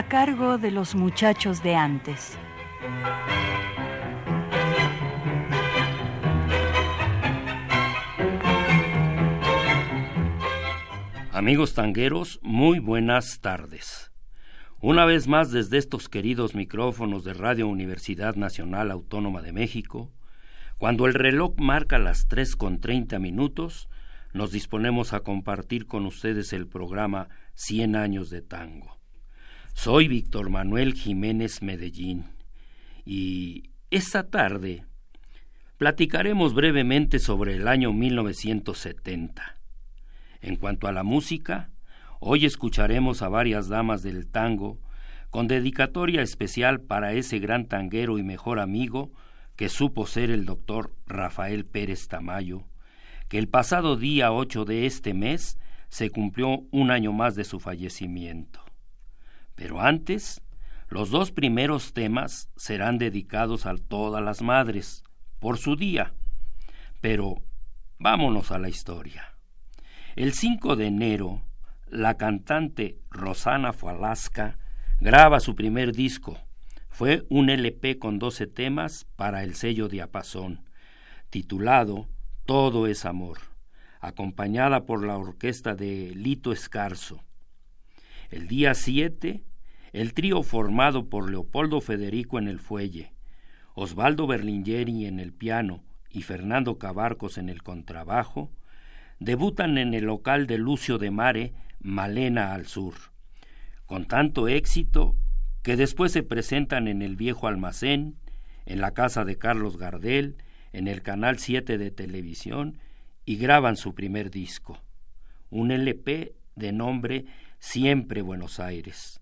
A cargo de los muchachos de antes. Amigos tangueros, muy buenas tardes. Una vez más desde estos queridos micrófonos de Radio Universidad Nacional Autónoma de México, cuando el reloj marca las tres con treinta minutos, nos disponemos a compartir con ustedes el programa Cien años de tango. Soy Víctor Manuel Jiménez Medellín y esta tarde platicaremos brevemente sobre el año 1970. En cuanto a la música, hoy escucharemos a varias damas del tango con dedicatoria especial para ese gran tanguero y mejor amigo que supo ser el doctor Rafael Pérez Tamayo, que el pasado día 8 de este mes se cumplió un año más de su fallecimiento. Pero antes, los dos primeros temas serán dedicados a todas las madres, por su día. Pero vámonos a la historia. El 5 de enero, la cantante Rosana Falasca graba su primer disco. Fue un LP con 12 temas para el sello Diapasón, titulado Todo es Amor, acompañada por la orquesta de Lito Escarzo. El día 7 el trío formado por Leopoldo Federico en el fuelle, Osvaldo Berlingeri en el piano y Fernando Cabarcos en el contrabajo, debutan en el local de Lucio de Mare, Malena al sur, con tanto éxito que después se presentan en el viejo almacén, en la casa de Carlos Gardel, en el canal 7 de televisión y graban su primer disco, un LP de nombre Siempre Buenos Aires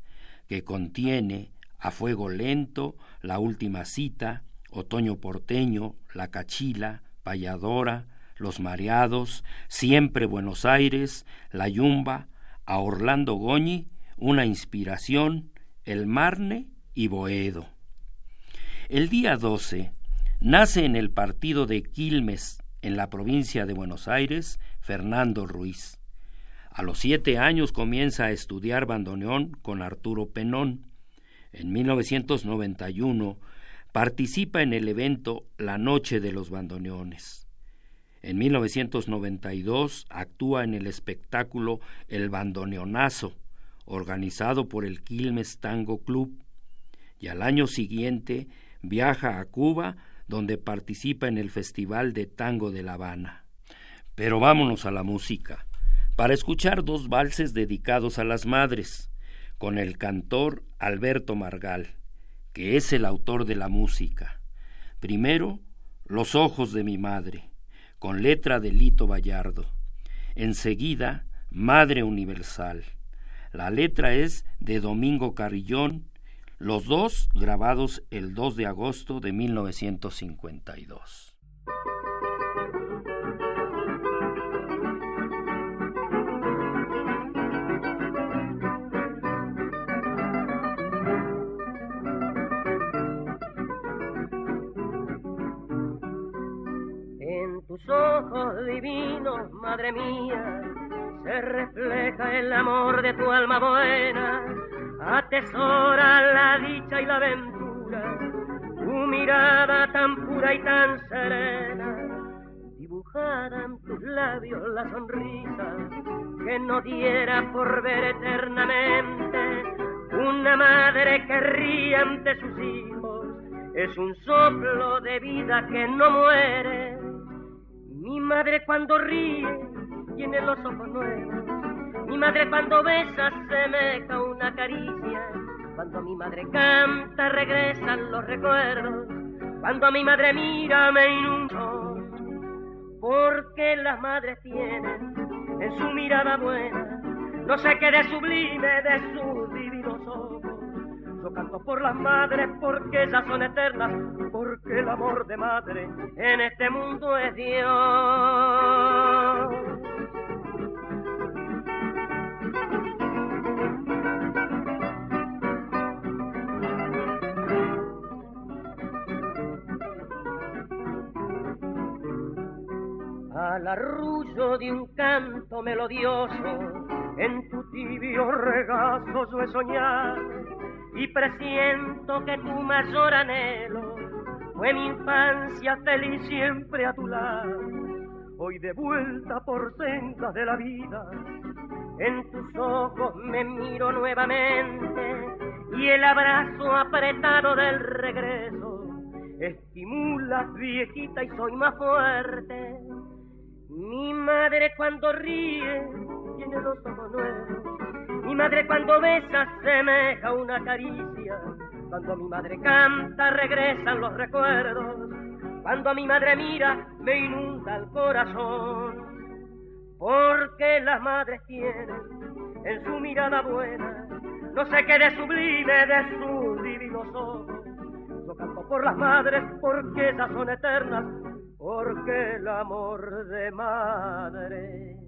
que contiene A Fuego Lento, La Última Cita, Otoño Porteño, La Cachila, Payadora, Los Mareados, Siempre Buenos Aires, La Yumba, a Orlando Goñi, Una Inspiración, El Marne y Boedo. El día 12 nace en el partido de Quilmes, en la provincia de Buenos Aires, Fernando Ruiz. A los siete años comienza a estudiar bandoneón con Arturo Penón. En 1991 participa en el evento La Noche de los Bandoneones. En 1992 actúa en el espectáculo El Bandoneonazo, organizado por el Quilmes Tango Club, y al año siguiente viaja a Cuba, donde participa en el Festival de Tango de La Habana. Pero vámonos a la música para escuchar dos valses dedicados a las madres, con el cantor Alberto Margal, que es el autor de la música. Primero, Los ojos de mi madre, con letra de Lito Vallardo. Enseguida, Madre Universal. La letra es de Domingo Carrillón, los dos grabados el 2 de agosto de 1952. Ojos divinos, madre mía, se refleja el amor de tu alma buena, atesora la dicha y la aventura, tu mirada tan pura y tan serena, dibujada en tus labios la sonrisa que no diera por ver eternamente. Una madre que ríe ante sus hijos, es un soplo de vida que no muere mi madre cuando ríe tiene los ojos nuevos. Mi madre cuando besa semeja una caricia. Cuando mi madre canta regresan los recuerdos. Cuando mi madre mira me inundo. Porque las madres tienen en su mirada buena no sé qué de sublime de sus canto por las madres porque ellas son eternas, porque el amor de madre en este mundo es Dios. al arrullo de un canto melodioso, en tu tibio regazo yo he soñado y presiento que tu mayor anhelo fue mi infancia feliz siempre a tu lado. Hoy de vuelta por sendas de la vida, en tus ojos me miro nuevamente y el abrazo apretado del regreso estimula viejita y soy más fuerte mi madre cuando ríe tiene los ojos nuevos. Mi madre cuando besa semeja una caricia. Cuando mi madre canta regresan los recuerdos. Cuando mi madre mira me inunda el corazón. Porque las madres tienen en su mirada buena no sé qué de sublime de sus divinos ojos. Yo canto por las madres porque ellas son eternas porque el amor de madre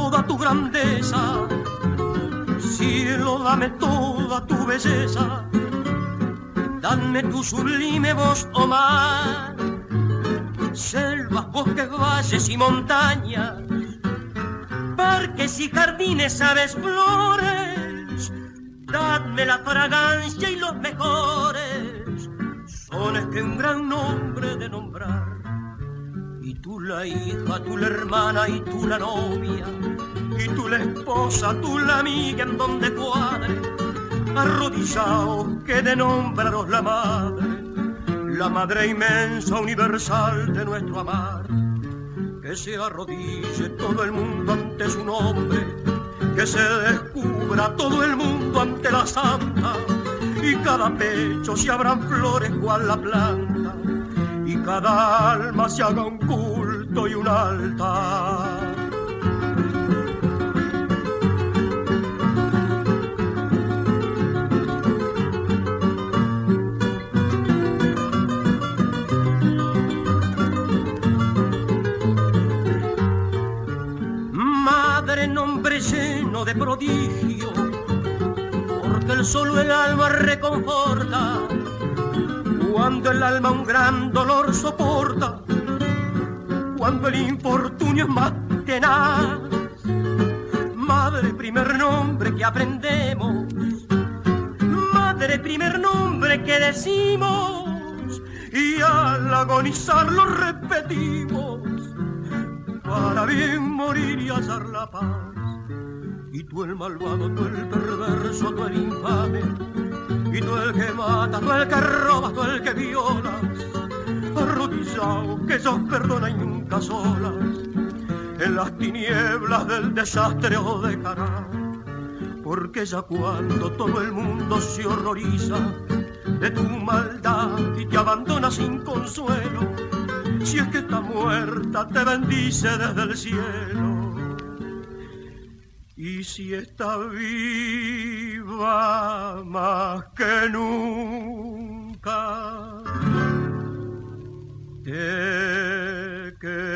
tu grandeza, cielo, dame toda tu belleza, dame tu sublime voz, o selvas, bosques, valles y montañas, parques y jardines, aves, flores, dadme la fragancia y los mejores. Sones que un gran nombre de nombrar. Tú la hija, tú la hermana y tú la novia, y tú la esposa, tú la amiga en donde cuadre, arrodillado que de nombraros la madre, la madre inmensa, universal de nuestro amar, que se arrodille todo el mundo ante su nombre, que se descubra todo el mundo ante la santa, y cada pecho se abran flores cual la planta y cada alma se haga un culto y un altar. Lleno de prodigio, porque el solo el alma reconforta cuando el alma un gran dolor soporta, cuando el infortunio es más tenaz. Madre, primer nombre que aprendemos, madre, primer nombre que decimos, y al agonizar lo repetimos, para bien morir y hallar la paz. Y tú el malvado, tú el perverso, tú el infame, y tú el que mata, tú el que roba, tú el que viola, arrodillado que Dios perdona y nunca solas, en las tinieblas del desastre o dejará, porque ya cuando todo el mundo se horroriza de tu maldad y te abandona sin consuelo, si es que está muerta te bendice desde el cielo y si está viva más que nunca, te querrá.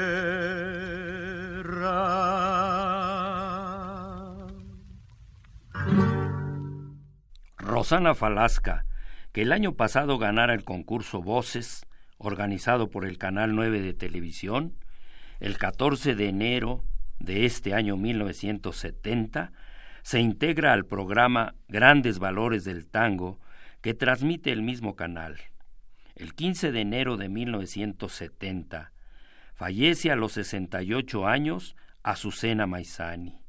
Rosana Falasca, que el año pasado ganara el concurso Voces, organizado por el Canal 9 de Televisión, el 14 de enero de este año 1970 se integra al programa Grandes Valores del Tango que transmite el mismo canal. El 15 de enero de 1970 fallece a los 68 años Azucena Maizani.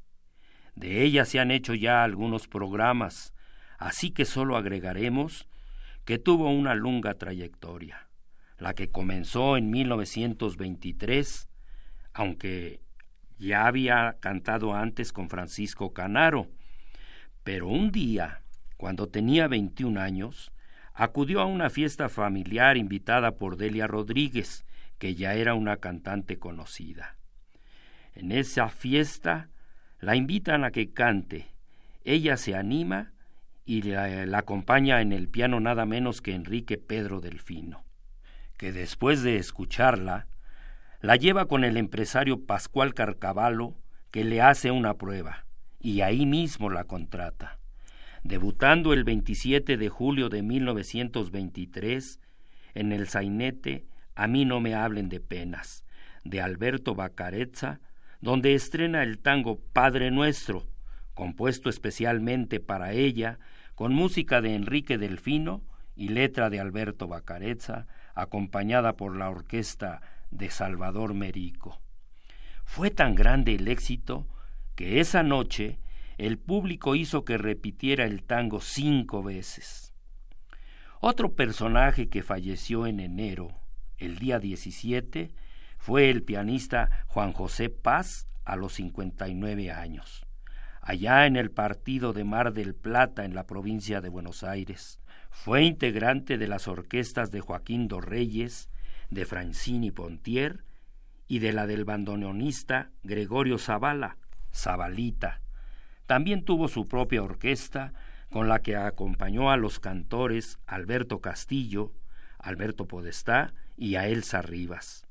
De ella se han hecho ya algunos programas, así que solo agregaremos que tuvo una lunga trayectoria, la que comenzó en 1923, aunque ya había cantado antes con Francisco Canaro, pero un día, cuando tenía 21 años, acudió a una fiesta familiar invitada por Delia Rodríguez, que ya era una cantante conocida. En esa fiesta la invitan a que cante. Ella se anima y la, la, acompaña en el piano nada menos que Enrique Pedro Delfino, que después de escucharla, la lleva con el empresario Pascual Carcavalo, que le hace una prueba, y ahí mismo la contrata. Debutando el 27 de julio de 1923 en el sainete A mí no me hablen de penas, de Alberto Bacarezza, donde estrena el tango Padre Nuestro, compuesto especialmente para ella, con música de Enrique Delfino y letra de Alberto Bacarezza, acompañada por la orquesta de Salvador Merico. Fue tan grande el éxito que esa noche el público hizo que repitiera el tango cinco veces. Otro personaje que falleció en enero, el día 17, fue el pianista Juan José Paz a los 59 años, allá en el partido de Mar del Plata en la provincia de Buenos Aires. Fue integrante de las orquestas de Joaquín Dorreyes, de Francini Pontier y de la del bandoneonista Gregorio Zavala, Zabalita. También tuvo su propia orquesta con la que acompañó a los cantores Alberto Castillo, Alberto Podestá y a Elsa Rivas.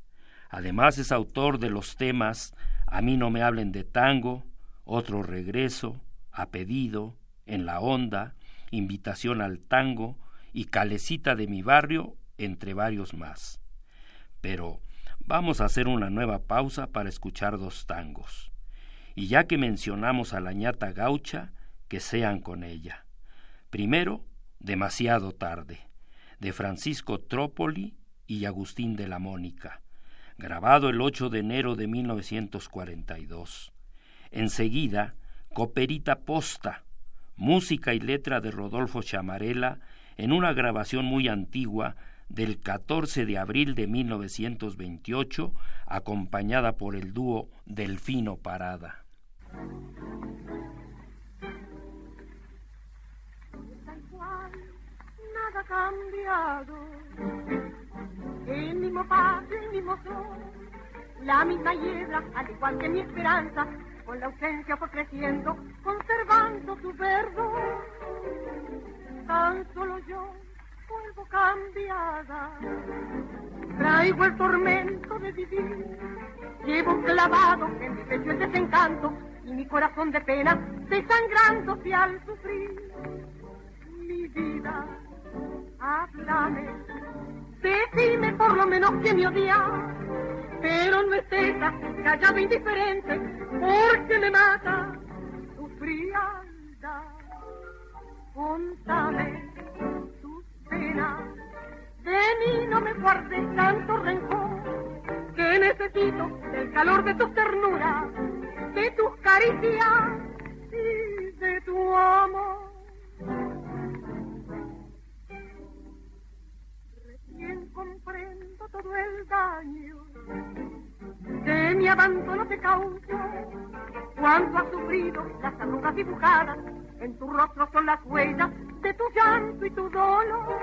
Además es autor de los temas A mí no me hablen de tango, Otro regreso, A pedido, En la onda, Invitación al tango y Calecita de mi barrio, entre varios más. Pero vamos a hacer una nueva pausa para escuchar dos tangos. Y ya que mencionamos a la ñata gaucha, que sean con ella. Primero, Demasiado tarde, de Francisco Trópoli y Agustín de la Mónica, grabado el 8 de enero de 1942. Enseguida, Coperita Posta, música y letra de Rodolfo Chamarela, en una grabación muy antigua del 14 de abril de 1928, acompañada por el dúo Delfino Parada. Nada cambiado, el mismo patio, el mismo sol, la misma hiedra, al igual que mi esperanza, con la ausencia fue creciendo, conservando su verdor. Tan solo yo vuelvo cambiada. Traigo el tormento de vivir. Llevo clavado en mi pecho el desencanto y mi corazón de pena desangrándose al sufrir. Mi vida, háblame, decime por lo menos que me odia, pero no es esa callada indiferente porque me mata tu frialdad. Contame de mí no me guardes tanto rencor, que necesito el calor de tu ternura, de tus caricias y de tu amor. Recién comprendo todo el daño que mi abandono te causó, cuando has sufrido las arrugas dibujadas en tu rostro son las huellas tu dolor.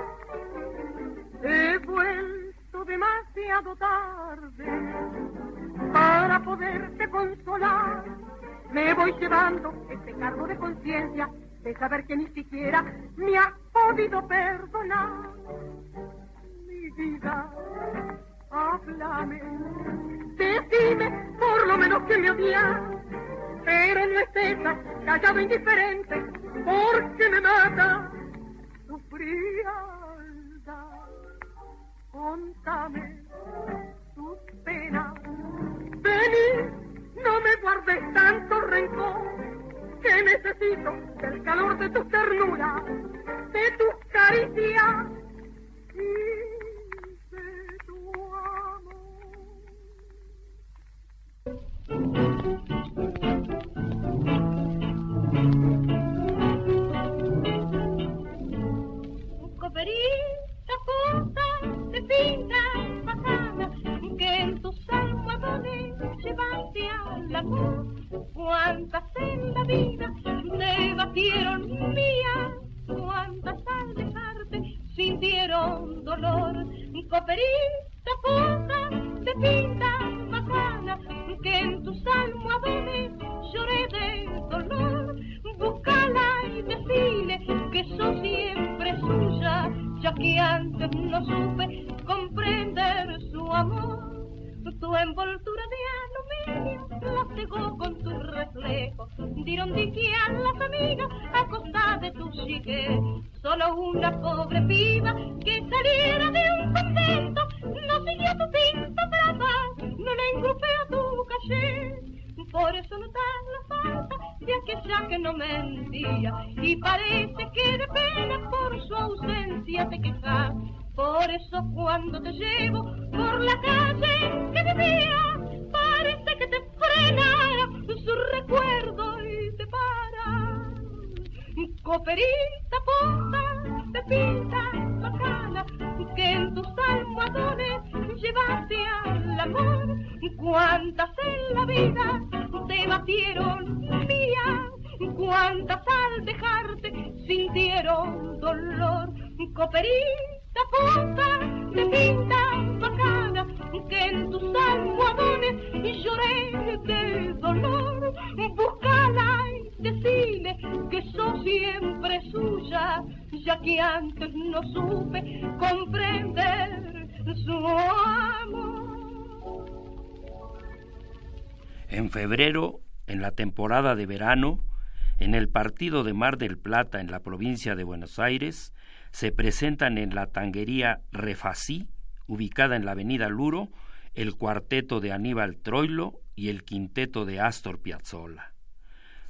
He vuelto demasiado tarde para poderte consolar. Me voy llevando este cargo de conciencia de saber que ni siquiera me has podido perdonar. Mi vida, háblame, decime por lo menos que me odias, pero no es esa callado indiferente porque me mata frialdad. Contame tus penas, vení, no me guardes tanto rencor, que necesito el calor de tu ternura, de tus caricias y de tu amor. fina bacana que en tus almohadones llevaste a la. Cuántas en la vida me batieron mía, cuántas al dejarte sintieron dolor. Coperita cosa de pinta bacana que en tus almohadones lloré de dolor. Buscala y decile que sos siempre suya, ya que antes no supe envoltura de aluminio la cegó con tu reflejo. Dieron a las amigas a costa de tu chique. Solo una pobre piba que saliera de un convento no siguió tu pinta brava, no le a tu calle. Por eso no dan la falta de aquella que no mentía y parece que de pena por su ausencia te quejas. Por eso cuando te llevo por la calle que vivía, parece que te frena su recuerdo y te para. Coperita, puta, te pinta bacana, que en tus almohadones llevaste al amor. Cuántas en la vida te batieron mía, cuántas al dejarte sintieron dolor. Coperita, la puta de bacana que en tus almohadones lloré de dolor. Búscala y decile que sos siempre suya, ya que antes no supe comprender su amor. En febrero, en la temporada de verano, en el partido de Mar del Plata en la provincia de Buenos Aires, se presentan en la tanguería Refasí, ubicada en la avenida Luro, el cuarteto de Aníbal Troilo y el quinteto de Astor Piazzolla.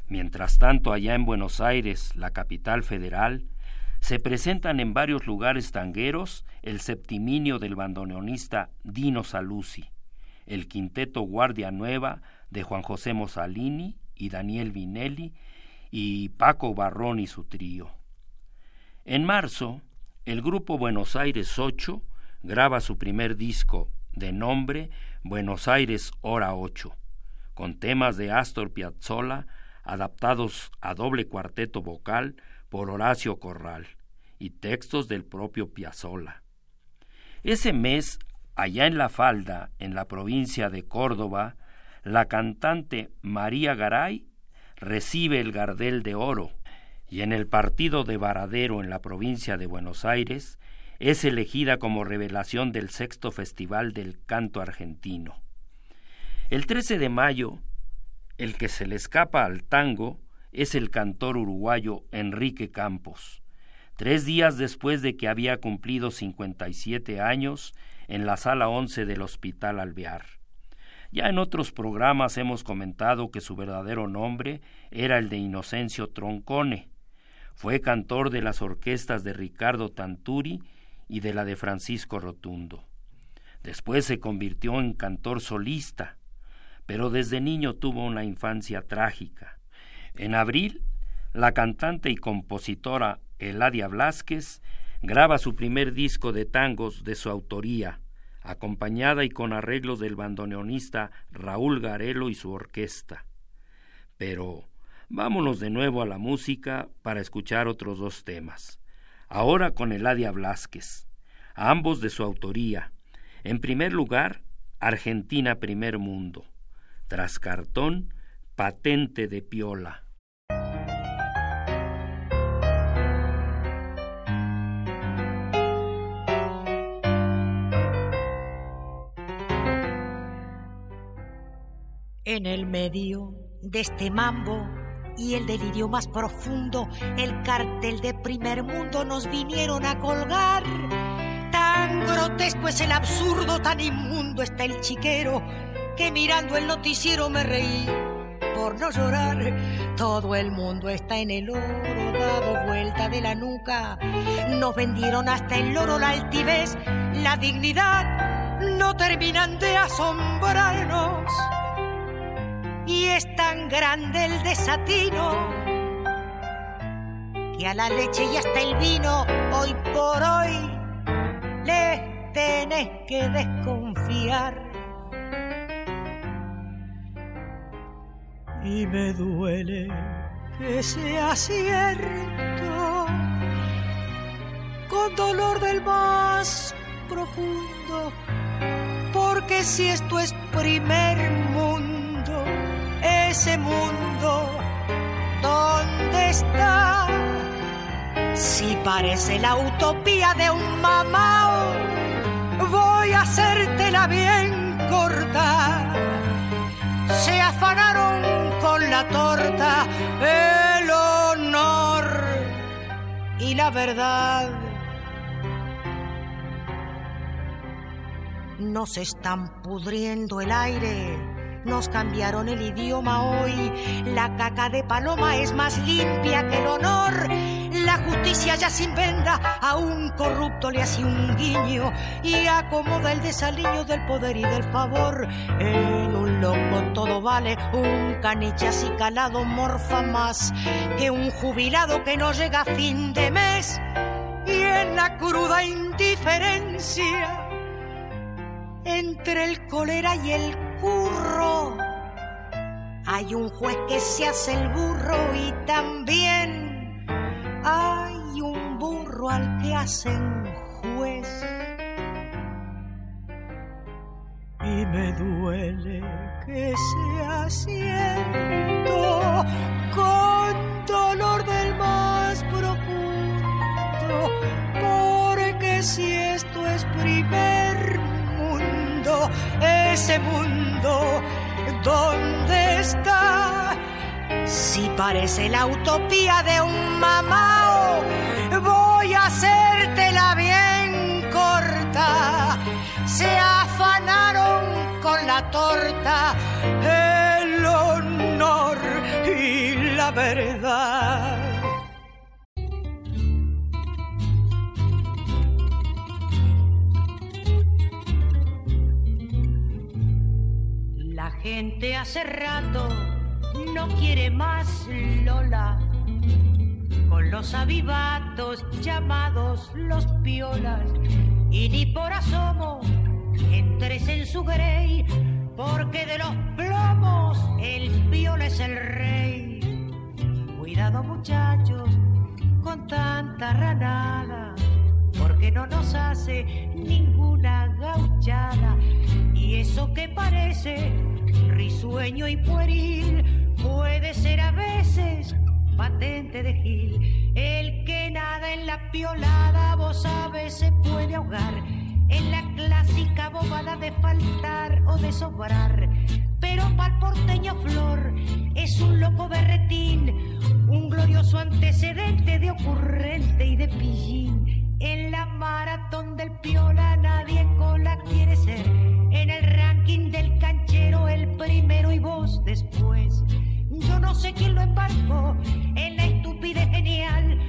Mientras tanto, allá en Buenos Aires, la capital federal, se presentan en varios lugares tangueros el septiminio del bandoneonista Dino Saluzzi, el quinteto Guardia Nueva de Juan José Mosalini y Daniel Vinelli y Paco Barrón y su trío. En marzo, el grupo Buenos Aires 8 graba su primer disco de nombre Buenos Aires Hora 8, con temas de Astor Piazzolla adaptados a doble cuarteto vocal por Horacio Corral y textos del propio Piazzolla. Ese mes, allá en La Falda, en la provincia de Córdoba, la cantante María Garay recibe el Gardel de Oro y en el partido de Varadero en la provincia de Buenos Aires es elegida como revelación del sexto Festival del Canto Argentino. El 13 de mayo, el que se le escapa al tango es el cantor uruguayo Enrique Campos, tres días después de que había cumplido 57 años en la sala 11 del Hospital Alvear. Ya en otros programas hemos comentado que su verdadero nombre era el de Inocencio Troncone, fue cantor de las orquestas de Ricardo Tanturi y de la de Francisco Rotundo. Después se convirtió en cantor solista, pero desde niño tuvo una infancia trágica. En abril, la cantante y compositora Eladia Blasquez graba su primer disco de tangos de su autoría, acompañada y con arreglos del bandoneonista Raúl Garelo y su orquesta. Pero Vámonos de nuevo a la música para escuchar otros dos temas. Ahora con Eladia Blasquez, ambos de su autoría. En primer lugar, Argentina Primer Mundo. Tras cartón, patente de piola. En el medio de este mambo y el delirio más profundo, el cartel de primer mundo nos vinieron a colgar. Tan grotesco es el absurdo, tan inmundo está el chiquero, que mirando el noticiero me reí por no llorar. Todo el mundo está en el oro, dado vuelta de la nuca. Nos vendieron hasta el oro, la altivez, la dignidad, no terminan de asombrarnos y es tan grande el desatino que a la leche y hasta el vino hoy por hoy le tenés que desconfiar. Y me duele que sea cierto con dolor del más profundo. Porque si esto es primer mundo, ese mundo, ¿dónde está? Si parece la utopía de un mamao, voy a hacértela bien corta. Se afanaron con la torta el honor y la verdad. Nos están pudriendo el aire nos cambiaron el idioma hoy. La caca de paloma es más limpia que el honor. La justicia ya sin venda a un corrupto le hace un guiño y acomoda el desaliño del poder y del favor. En un loco todo vale, un caniche así calado morfa más que un jubilado que no llega a fin de mes. Y en la cruda indiferencia entre el cólera y el hay un juez que se hace el burro y también hay un burro al que hacen juez. Y me duele que sea cierto con dolor del más profundo, porque si esto es primer ese mundo ¿dónde está? Si parece la utopía de un mamao, voy a hacértela bien corta. Se afanaron con la torta, el honor y la verdad. Gente hace rato no quiere más Lola. Con los avivatos llamados los piolas. Y ni por asomo entres en su grey, porque de los plomos el piola es el rey. Cuidado muchachos con tanta ranada, porque no nos hace ninguna gauchada. Y eso que parece risueño y pueril, puede ser a veces patente de gil. El que nada en la piolada, vos sabes, se puede ahogar en la clásica bobada de faltar o de sobrar. Pero pa'l porteño flor es un loco berretín, un glorioso antecedente de ocurrente y de pillín. En la maratón del piola Yo no sé quién lo embarcó en la estupidez genial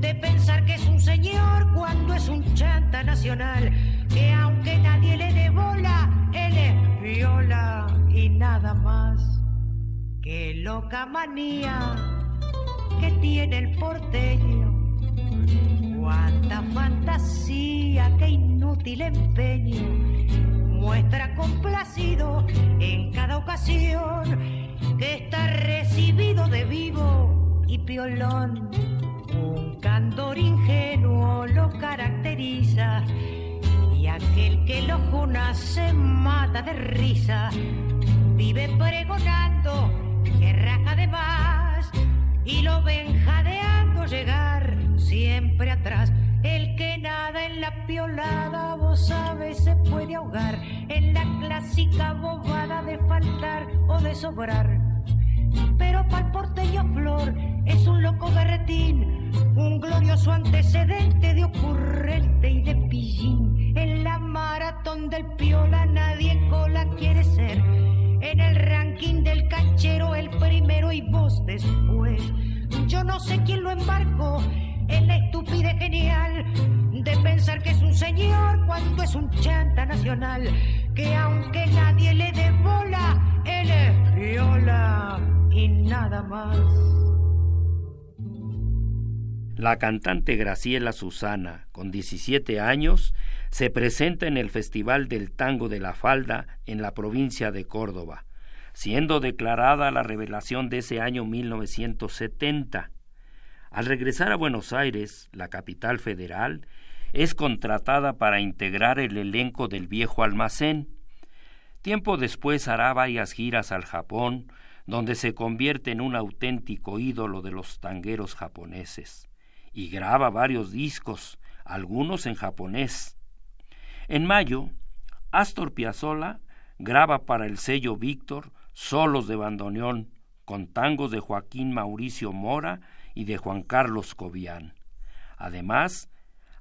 de pensar que es un señor cuando es un chanta nacional, que aunque nadie le dé bola, él es viola y nada más. Que loca manía que tiene el porteño. Cuánta fantasía, qué inútil empeño muestra complacido en cada ocasión que está recibido de vivo y piolón. Un candor ingenuo lo caracteriza y aquel que lo juna se mata de risa. Vive pregonando que raja de más y lo ven jadeando llegar siempre atrás en la piolada, vos sabes, se puede ahogar en la clásica bobada de faltar o de sobrar. Pero pa'l porteño flor es un loco berretín, un glorioso antecedente de ocurrente y de pillín. En la maratón del piola nadie cola quiere ser. En el ranking del canchero el primero y vos después. Yo no sé quién lo embarcó es la estupidez genial de pensar que es un señor cuando es un chanta nacional, que aunque nadie le dé bola, él es viola y nada más. La cantante Graciela Susana, con 17 años, se presenta en el Festival del Tango de la Falda en la provincia de Córdoba, siendo declarada la revelación de ese año 1970 al regresar a Buenos Aires, la capital federal, es contratada para integrar el elenco del viejo almacén. Tiempo después hará varias giras al Japón, donde se convierte en un auténtico ídolo de los tangueros japoneses, y graba varios discos, algunos en japonés. En mayo, Astor Piazzolla graba para el sello Víctor solos de bandoneón con tangos de Joaquín Mauricio Mora y de Juan Carlos Cobian. Además,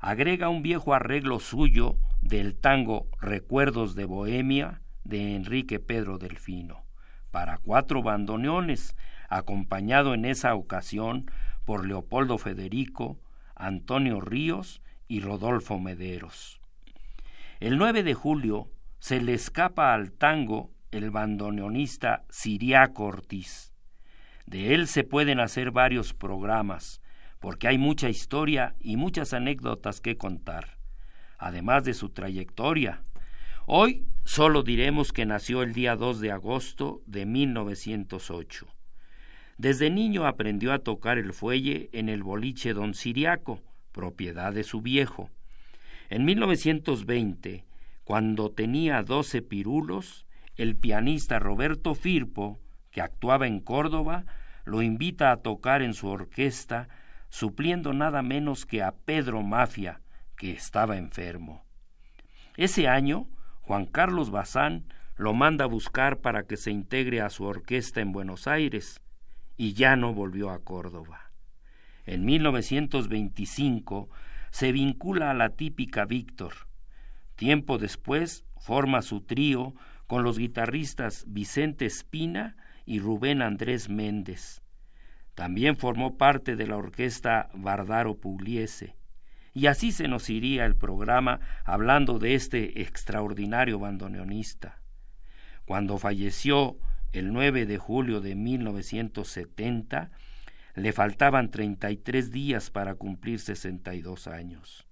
agrega un viejo arreglo suyo del tango Recuerdos de Bohemia de Enrique Pedro Delfino, para cuatro bandoneones, acompañado en esa ocasión por Leopoldo Federico, Antonio Ríos y Rodolfo Mederos. El 9 de julio se le escapa al tango el bandoneonista Siriaco Ortiz. De él se pueden hacer varios programas, porque hay mucha historia y muchas anécdotas que contar, además de su trayectoria. Hoy solo diremos que nació el día 2 de agosto de 1908. Desde niño aprendió a tocar el fuelle en el boliche Don Siriaco, propiedad de su viejo. En 1920, cuando tenía doce pirulos, el pianista Roberto Firpo, actuaba en Córdoba, lo invita a tocar en su orquesta, supliendo nada menos que a Pedro Mafia, que estaba enfermo. Ese año, Juan Carlos Bazán lo manda a buscar para que se integre a su orquesta en Buenos Aires, y ya no volvió a Córdoba. En 1925 se vincula a la típica Víctor. Tiempo después forma su trío con los guitarristas Vicente Espina y Rubén Andrés Méndez. También formó parte de la orquesta Bardaro Pugliese. Y así se nos iría el programa hablando de este extraordinario bandoneonista. Cuando falleció el 9 de julio de 1970, le faltaban 33 días para cumplir 62 años.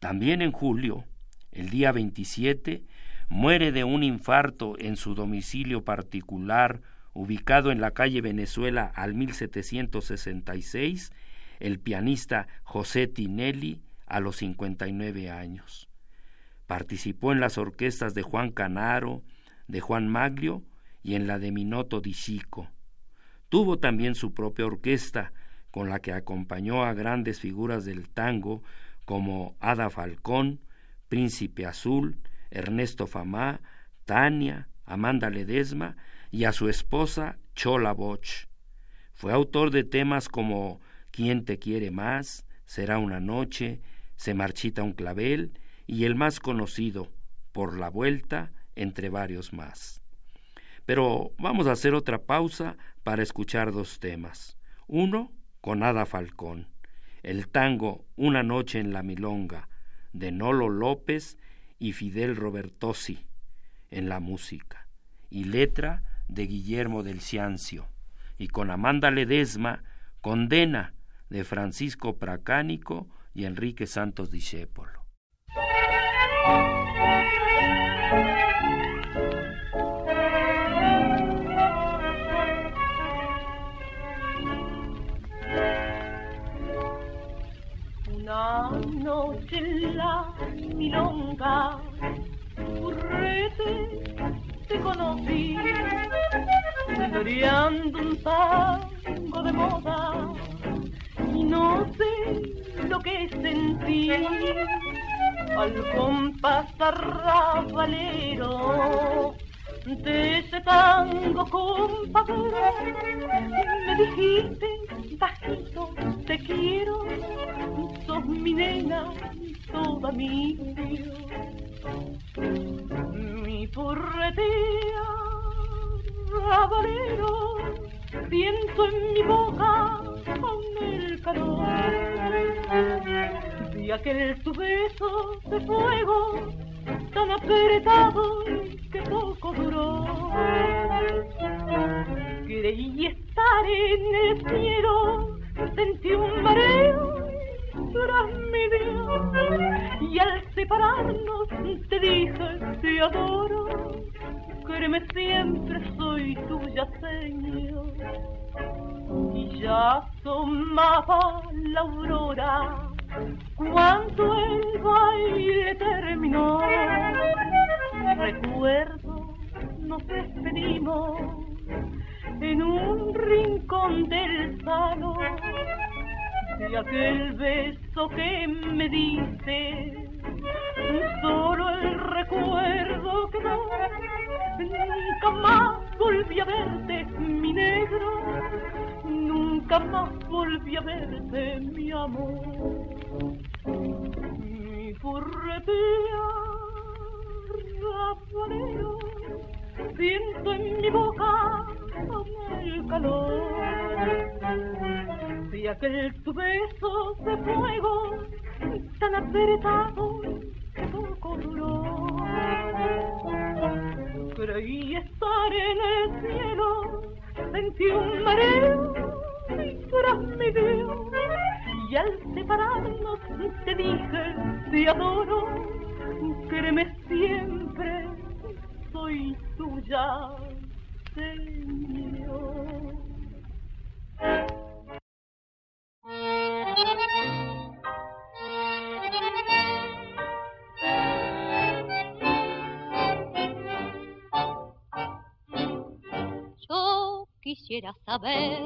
También en julio, el día 27, muere de un infarto en su domicilio particular ubicado en la calle Venezuela al 1766, el pianista José Tinelli a los 59 años. Participó en las orquestas de Juan Canaro, de Juan Maglio y en la de Minoto di Chico. Tuvo también su propia orquesta, con la que acompañó a grandes figuras del tango como Ada Falcón, Príncipe Azul, Ernesto Famá, Tania, Amanda Ledesma y a su esposa Chola Boch. Fue autor de temas como ¿Quién te quiere más? Será una noche, Se marchita un clavel y el más conocido, Por la vuelta, entre varios más. Pero vamos a hacer otra pausa para escuchar dos temas. Uno con Ada Falcón, el tango Una noche en la milonga, de Nolo López y Fidel Robertosi en la música, y letra de Guillermo del Ciancio, y con Amanda Ledesma, Condena de Francisco Pracánico y Enrique Santos Discépolo. Una noche milonga, currete, te conocí, floreando un tango de moda, y no sé lo que sentí al compás valero de ese tango compadre. Me dijiste bajito te quiero sos mi nena toda mi mi porretea rabalero siento en mi boca con el calor de aquel tu beso de fuego tan apretado que poco duró. Creí estar en el cielo, sentí un mareo y al separarnos te dije te adoro, créeme siempre soy tuya Señor. Y ya asomaba la aurora cuando el baile terminó. Recuerdo, nos despedimos en un rincón del salón de aquel beso que me dice solo el recuerdo quedó. Nunca más volví a verte, mi negro, nunca más volví a verte, mi amor. Mi furretea, rafanero, siento en mi boca el calor de aquel tu beso de fuego tan apretado poco duró. Creí estar en el cielo, sentí un mareo y tras mi. Y al separarnos te dije, te adoro, créeme siempre, soy tuya, Señor. Quisiera saber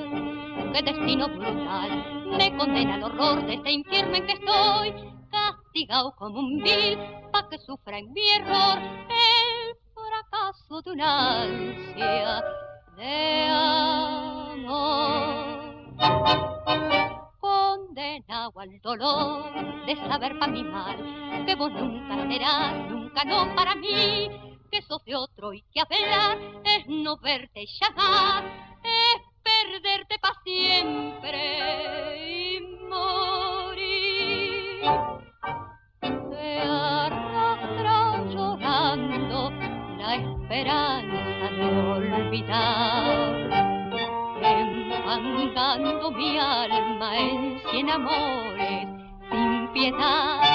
qué destino brutal me condena al horror de este infierno en que estoy, castigado como un vil, pa' que sufra en mi error el fracaso de una ansia de amor. Condenado al dolor de saber pa' mi mal que vos nunca serás, nunca no para mí que sos de otro y que hablar es no verte es perderte para siempre y morir. Te arrastra llorando la esperanza de olvidar, enfangando mi alma en cien amores sin piedad.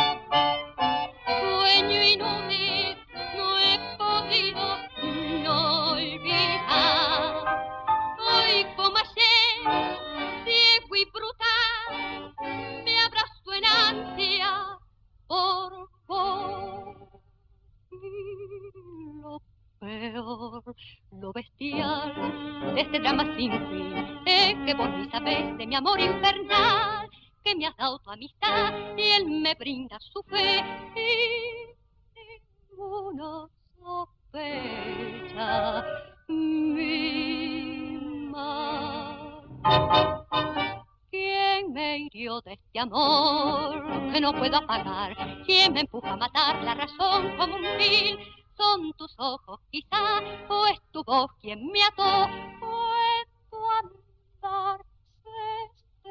No puedo apagar? ¿Quién me empuja a matar la razón como un vil? Son tus ojos quizá, o es tu voz quien me ató, o es tu andar se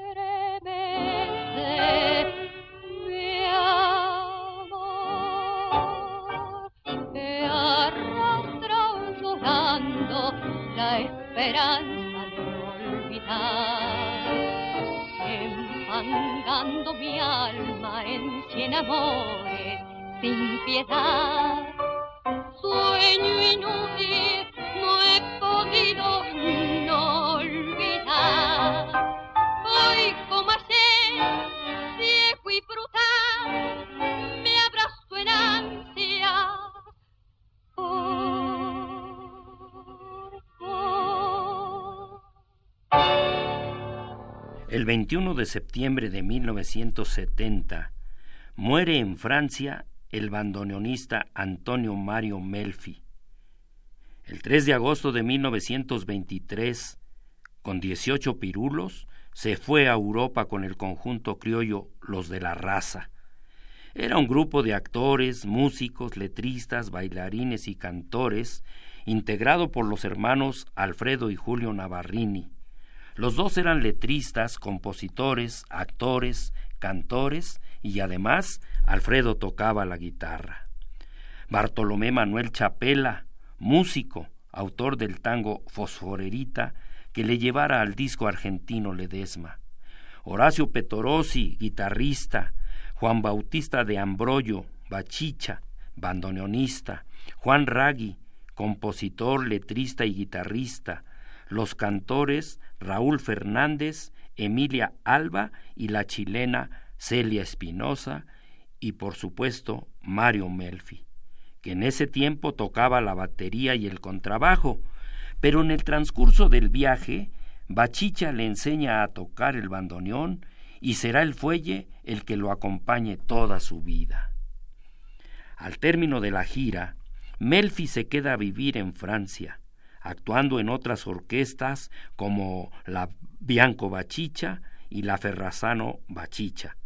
estremece mi amor. Te arrastra llorando la esperanza enfangando mi alma en cien amores sin piedad. Sueño inútil, no he podido no olvidar. Hoy como ayer, ciego y brutal, me abrazo en ansia. El 21 de septiembre de 1970 muere en Francia el bandoneonista Antonio Mario Melfi. El 3 de agosto de 1923, con 18 pirulos, se fue a Europa con el conjunto criollo Los de la Raza. Era un grupo de actores, músicos, letristas, bailarines y cantores, integrado por los hermanos Alfredo y Julio Navarrini. Los dos eran letristas, compositores, actores, cantores y además Alfredo tocaba la guitarra. Bartolomé Manuel Chapela, músico, autor del tango Fosforerita, que le llevara al disco argentino Ledesma. Horacio Petorosi, guitarrista, Juan Bautista de Ambroyo, bachicha, bandoneonista, Juan Ragui, compositor, letrista y guitarrista, los cantores Raúl Fernández, Emilia Alba y la chilena Celia Espinosa y por supuesto Mario Melfi, que en ese tiempo tocaba la batería y el contrabajo, pero en el transcurso del viaje, Bachicha le enseña a tocar el bandoneón y será el fuelle el que lo acompañe toda su vida. Al término de la gira, Melfi se queda a vivir en Francia, actuando en otras orquestas como la Bianco Bachicha y la Ferrazano Bachicha,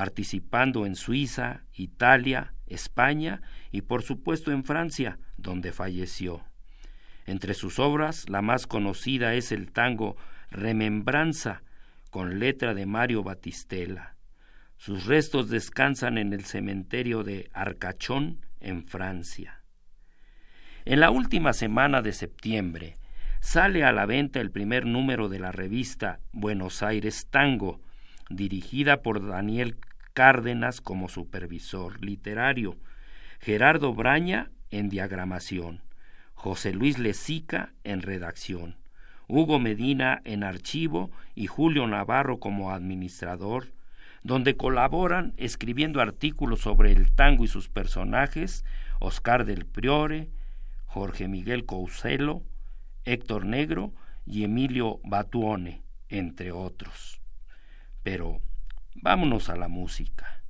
participando en Suiza, Italia, España y por supuesto en Francia, donde falleció. Entre sus obras, la más conocida es el tango Remembranza, con letra de Mario Batistela. Sus restos descansan en el cementerio de Arcachón, en Francia. En la última semana de septiembre sale a la venta el primer número de la revista Buenos Aires Tango, dirigida por Daniel Cárdenas como supervisor literario, Gerardo Braña en diagramación, José Luis Lezica en redacción, Hugo Medina en archivo y Julio Navarro como administrador, donde colaboran escribiendo artículos sobre el tango y sus personajes Oscar del Priore, Jorge Miguel Couselo, Héctor Negro y Emilio Batuone, entre otros. Pero vámonos a la música.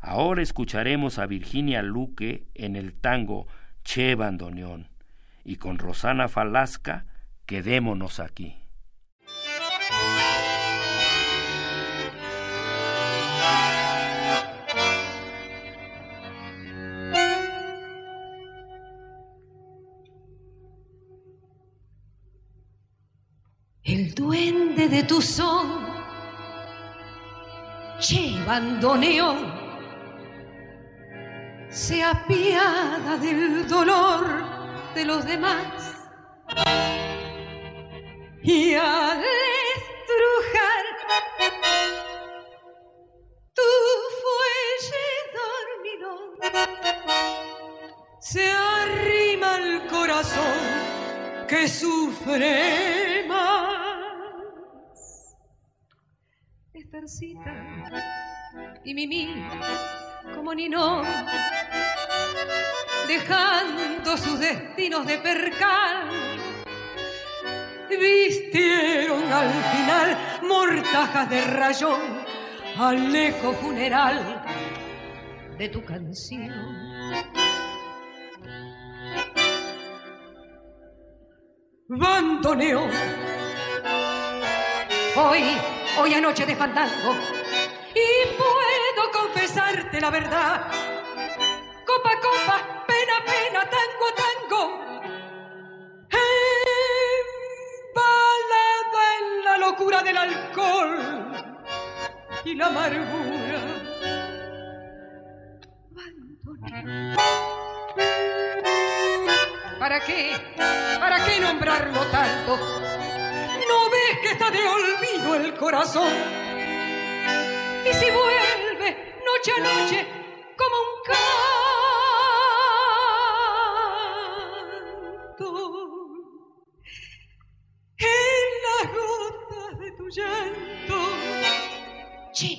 Ahora escucharemos a Virginia Luque en el tango Che Bandoneón y con Rosana Falasca Quedémonos aquí. El duende de tu son, che bandoneón, se apiada del dolor de los demás y al estrujar tu fuelle dormido se arrima el corazón que sufre más. Y Mimi como Nino dejando sus destinos de percal vistieron al final mortajas de rayón al eco funeral de tu canción. Bandoneo, hoy, hoy anoche de fandango, y puedo confesarte la verdad. Copa, copa, pena, pena, tango, tango locura del alcohol y la amargura. ¿Para qué? ¿Para qué nombrarlo tanto? ¿No ves que está de olvido el corazón? Y si vuelve noche a noche como un canto en las gotas de tu llanto, che,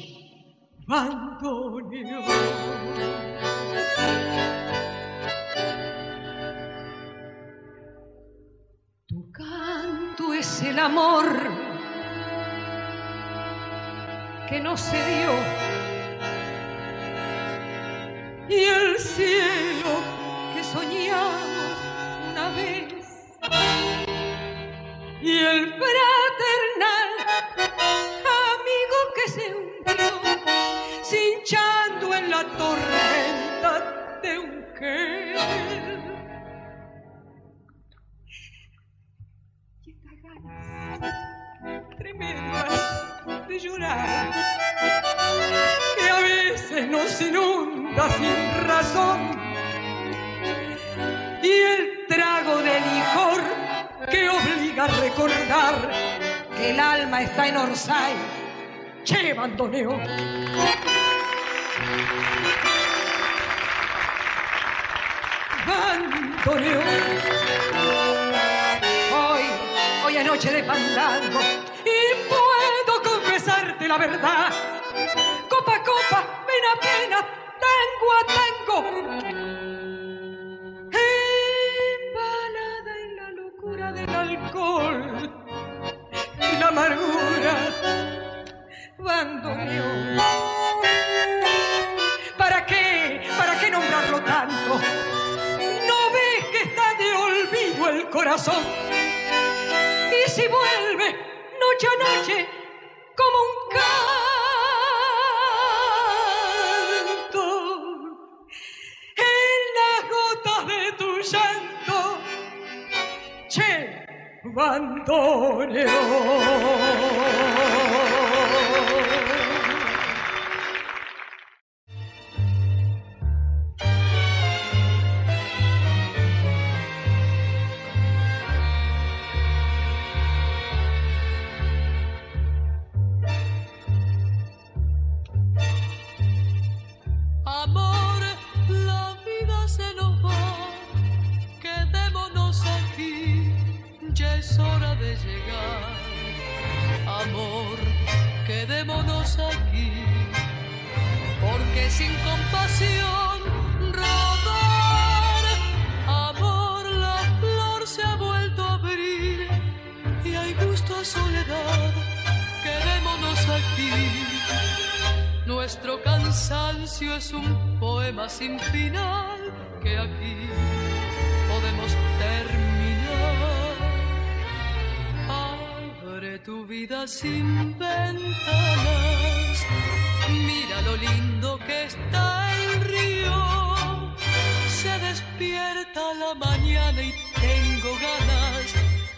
es el amor que no se dio. Y el cielo del Orsay. ¡Che bandoneo! Bandoneo. Hoy, hoy es noche de fandango y puedo confesarte la verdad. Copa, copa, pena, pena, tango a tango. Corazón? Y si vuelve noche a noche como un canto en las gotas de tu llanto, che, bandoneón. Sin ventanas, mira lo lindo que está el río. Se despierta la mañana y tengo ganas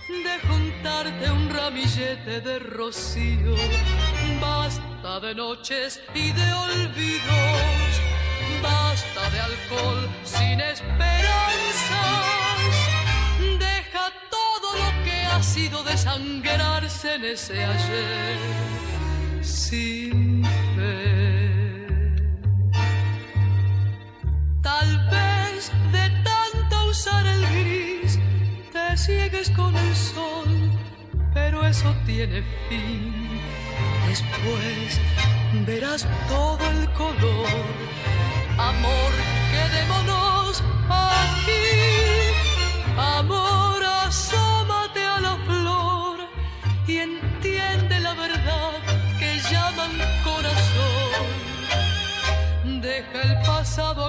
de juntarte un ramillete de rocío. Basta de noches y de olvidos, basta de alcohol sin esperanzas. Desangrarse en ese ayer sin fe. Tal vez de tanto usar el gris te ciegues con el sol, pero eso tiene fin Después verás todo el color.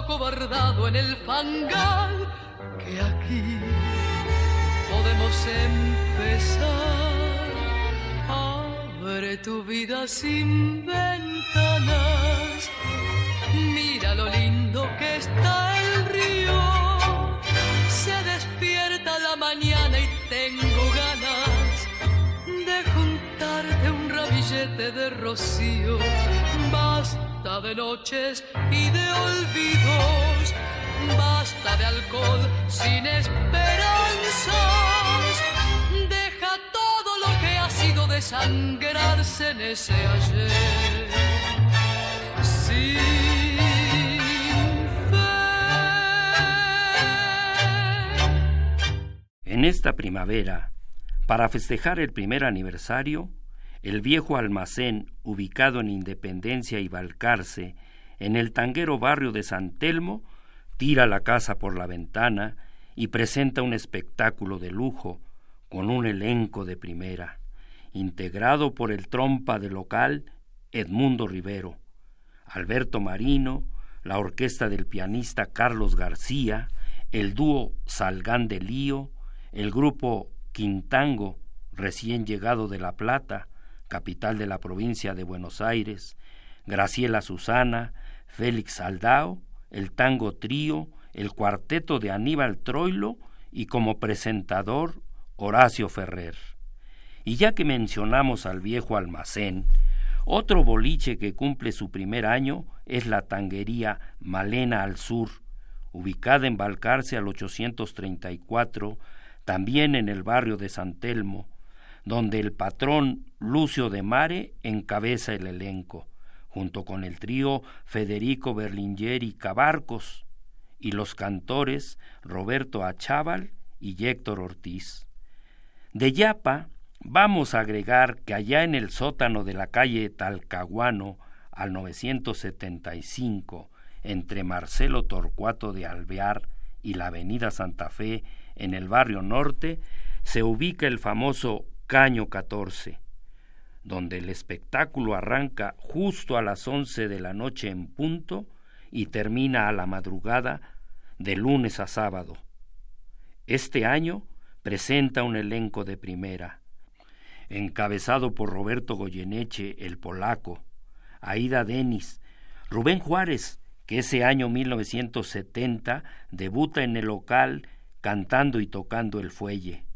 Acobardado en el fangal que aquí podemos empezar. Abre tu vida sin ventanas, mira lo lindo que está el río. Se despierta la mañana y tengo ganas de juntarte un ramillete de rocío. Basta de noches y de olvidos, basta de alcohol sin esperanzas. Desangrarse en ese ayer. En esta primavera, para festejar el primer aniversario, el viejo almacén ubicado en Independencia y Balcarce, en el tanguero barrio de San Telmo, tira la casa por la ventana y presenta un espectáculo de lujo con un elenco de primera integrado por el trompa de local Edmundo Rivero, Alberto Marino, la orquesta del pianista Carlos García, el dúo Salgán de Lío, el grupo Quintango, recién llegado de La Plata, capital de la provincia de Buenos Aires, Graciela Susana, Félix Aldao, el tango trío, el cuarteto de Aníbal Troilo y como presentador Horacio Ferrer. Y ya que mencionamos al viejo almacén, otro boliche que cumple su primer año es la tanguería Malena al Sur, ubicada en Balcarce al 834, también en el barrio de San Telmo, donde el patrón Lucio de Mare encabeza el elenco, junto con el trío Federico Berlingeri Cabarcos y los cantores Roberto Achával y Héctor Ortiz. De Yapa Vamos a agregar que allá en el sótano de la calle Talcahuano, al 975, entre Marcelo Torcuato de Alvear y la Avenida Santa Fe, en el barrio norte, se ubica el famoso Caño 14, donde el espectáculo arranca justo a las once de la noche en punto y termina a la madrugada de lunes a sábado. Este año presenta un elenco de primera, encabezado por Roberto Goyeneche, el polaco, Aida Denis, Rubén Juárez, que ese año 1970 debuta en el local cantando y tocando el fuelle,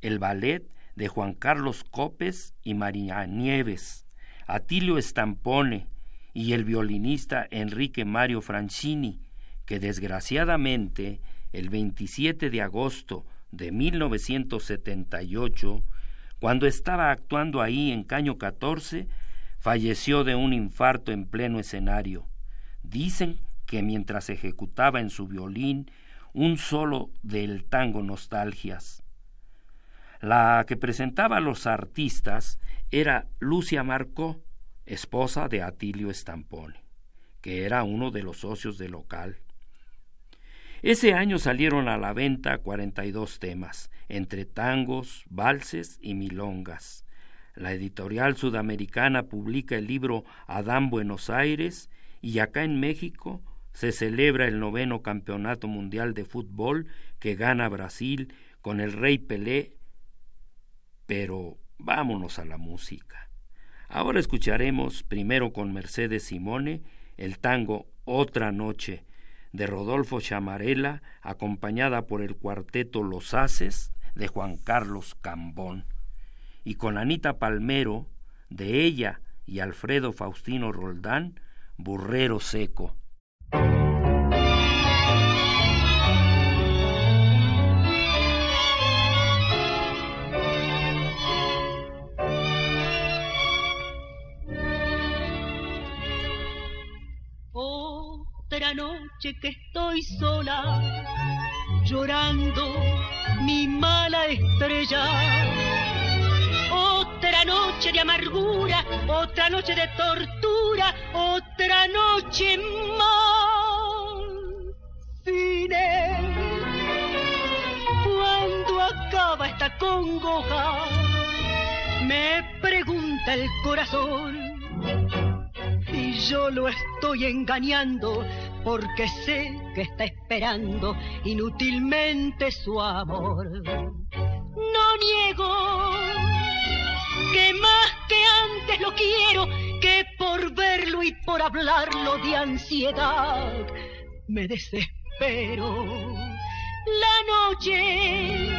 el ballet de Juan Carlos Copes y María Nieves, Atilio Estampone y el violinista Enrique Mario Francini, que desgraciadamente el 27 de agosto de 1978, cuando estaba actuando ahí en Caño 14, falleció de un infarto en pleno escenario. Dicen que mientras ejecutaba en su violín un solo del tango Nostalgias. La que presentaba a los artistas era Lucia Marcó, esposa de Atilio Estampone, que era uno de los socios del local. Ese año salieron a la venta 42 temas, entre tangos, valses y milongas. La editorial sudamericana publica el libro Adán Buenos Aires y acá en México se celebra el noveno Campeonato Mundial de Fútbol que gana Brasil con el Rey Pelé. Pero vámonos a la música. Ahora escucharemos primero con Mercedes Simone el tango Otra Noche de Rodolfo Chamarela, acompañada por el cuarteto Los Haces de Juan Carlos Cambón, y con Anita Palmero, de ella y Alfredo Faustino Roldán, Burrero Seco. Que estoy sola, llorando mi mala estrella. Otra noche de amargura, otra noche de tortura, otra noche más. Fine. Cuando acaba esta congoja, me pregunta el corazón y yo lo estoy engañando porque sé que está esperando inútilmente su amor. No niego que más que antes lo quiero, que por verlo y por hablarlo de ansiedad me desespero. La noche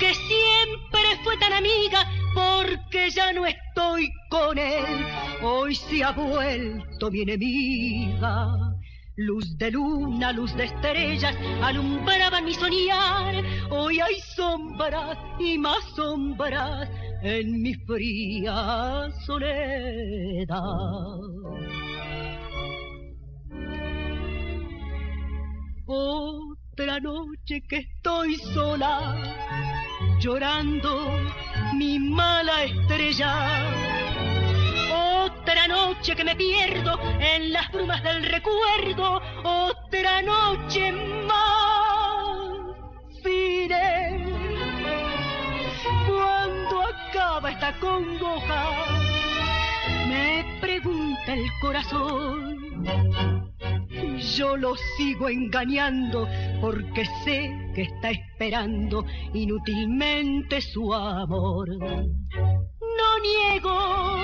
que siempre fue tan amiga, porque ya no estoy con él, hoy se ha vuelto mi enemiga. Luz de luna, luz de estrellas, alumbraban mi soñar. Hoy hay sombras y más sombras en mi fría soledad. Otra noche que estoy sola, llorando mi mala estrella otra noche que me pierdo en las brumas del recuerdo, otra noche más. Fine. Cuando acaba esta congoja, me pregunta el corazón. Yo lo sigo engañando porque sé que está esperando inútilmente su amor. No niego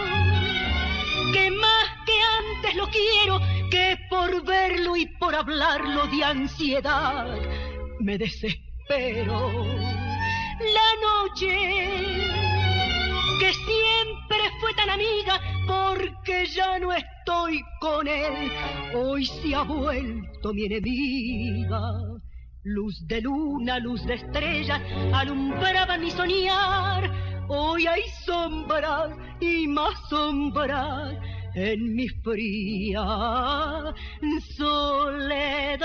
que más que antes lo quiero, que por verlo y por hablarlo de ansiedad me desespero. La noche que siempre fue tan amiga, porque ya no estoy con él, hoy se ha vuelto mi enemiga. Luz de luna, luz de estrellas, alumbraba mi soñar. Hoy hay sombras y más sombras en mi fría soledad.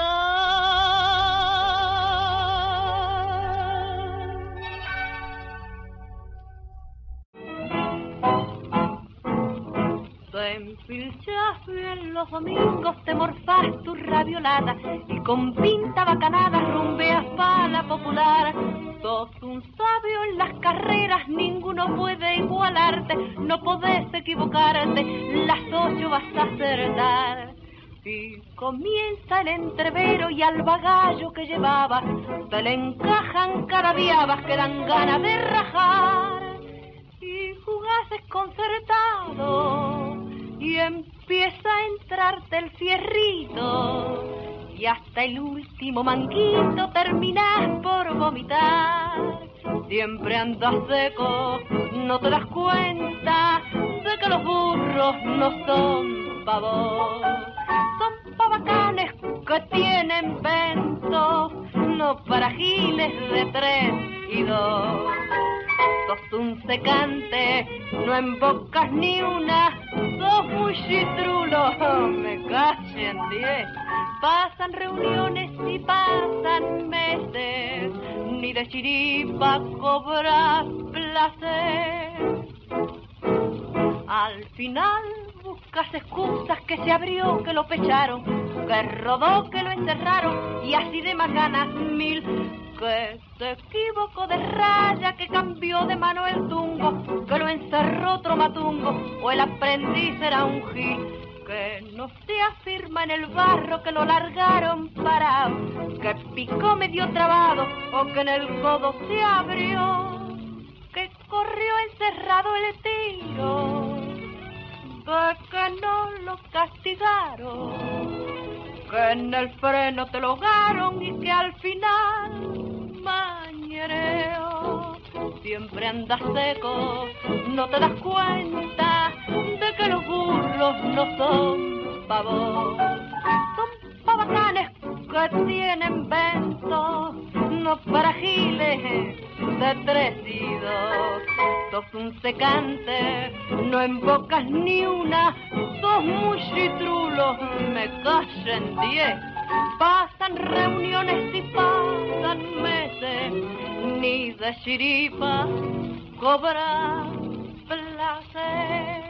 Pilchás bien los domingos, te morfás tu raviolada y con pinta bacanada rumbeas para la popular. Sos un sabio en las carreras, ninguno puede igualarte, no podés equivocarte, las ocho vas a acertar. Y comienza el entrevero y al bagallo que llevaba se le encajan carabiabas que dan ganas de rajar. Y jugás desconcertado y empieza a entrarte el fierrito. Y hasta el último manguito terminas por vomitar. Siempre andas seco, no te das cuenta de que los burros no son pavos, son pavacanes que tienen vento, no para giles de tres y dos sos un secante, no embocas ni una, sos muy chitrulo, me callen diez. Pasan reuniones y pasan meses, ni de chiripa cobras placer. Al final buscas excusas que se abrió, que lo pecharon, que rodó, que lo encerraron y así de más ganas mil que se equivocó de raya, que cambió de mano el tungo, que lo encerró otro matungo, o el aprendiz era un gil, que no se afirma en el barro, que lo largaron parado, que picó medio trabado, o que en el codo se abrió, que corrió encerrado el tiro, que no lo castigaron, que en el freno te lo hogaron y que al final mañereo. Siempre andas seco, no te das cuenta de que los burros no son pavos. Son pavacanes que tienen vento, no para giles de tres y dos. Sos un secante, no embocas ni una, sos muy chitrulo, me callen diez pasan reuniones y pasan meses, ni de chiripa cobra placer.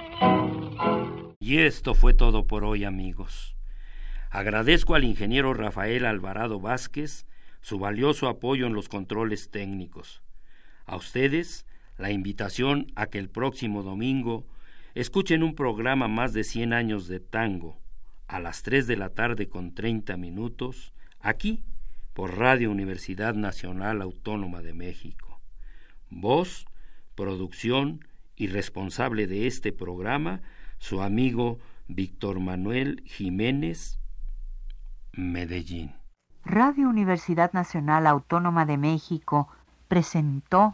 Y esto fue todo por hoy, amigos. Agradezco al ingeniero Rafael Alvarado Vázquez su valioso apoyo en los controles técnicos. A ustedes la invitación a que el próximo domingo escuchen un programa más de 100 años de tango a las 3 de la tarde con 30 minutos, aquí por Radio Universidad Nacional Autónoma de México. Voz, producción y responsable de este programa, su amigo Víctor Manuel Jiménez, Medellín. Radio Universidad Nacional Autónoma de México presentó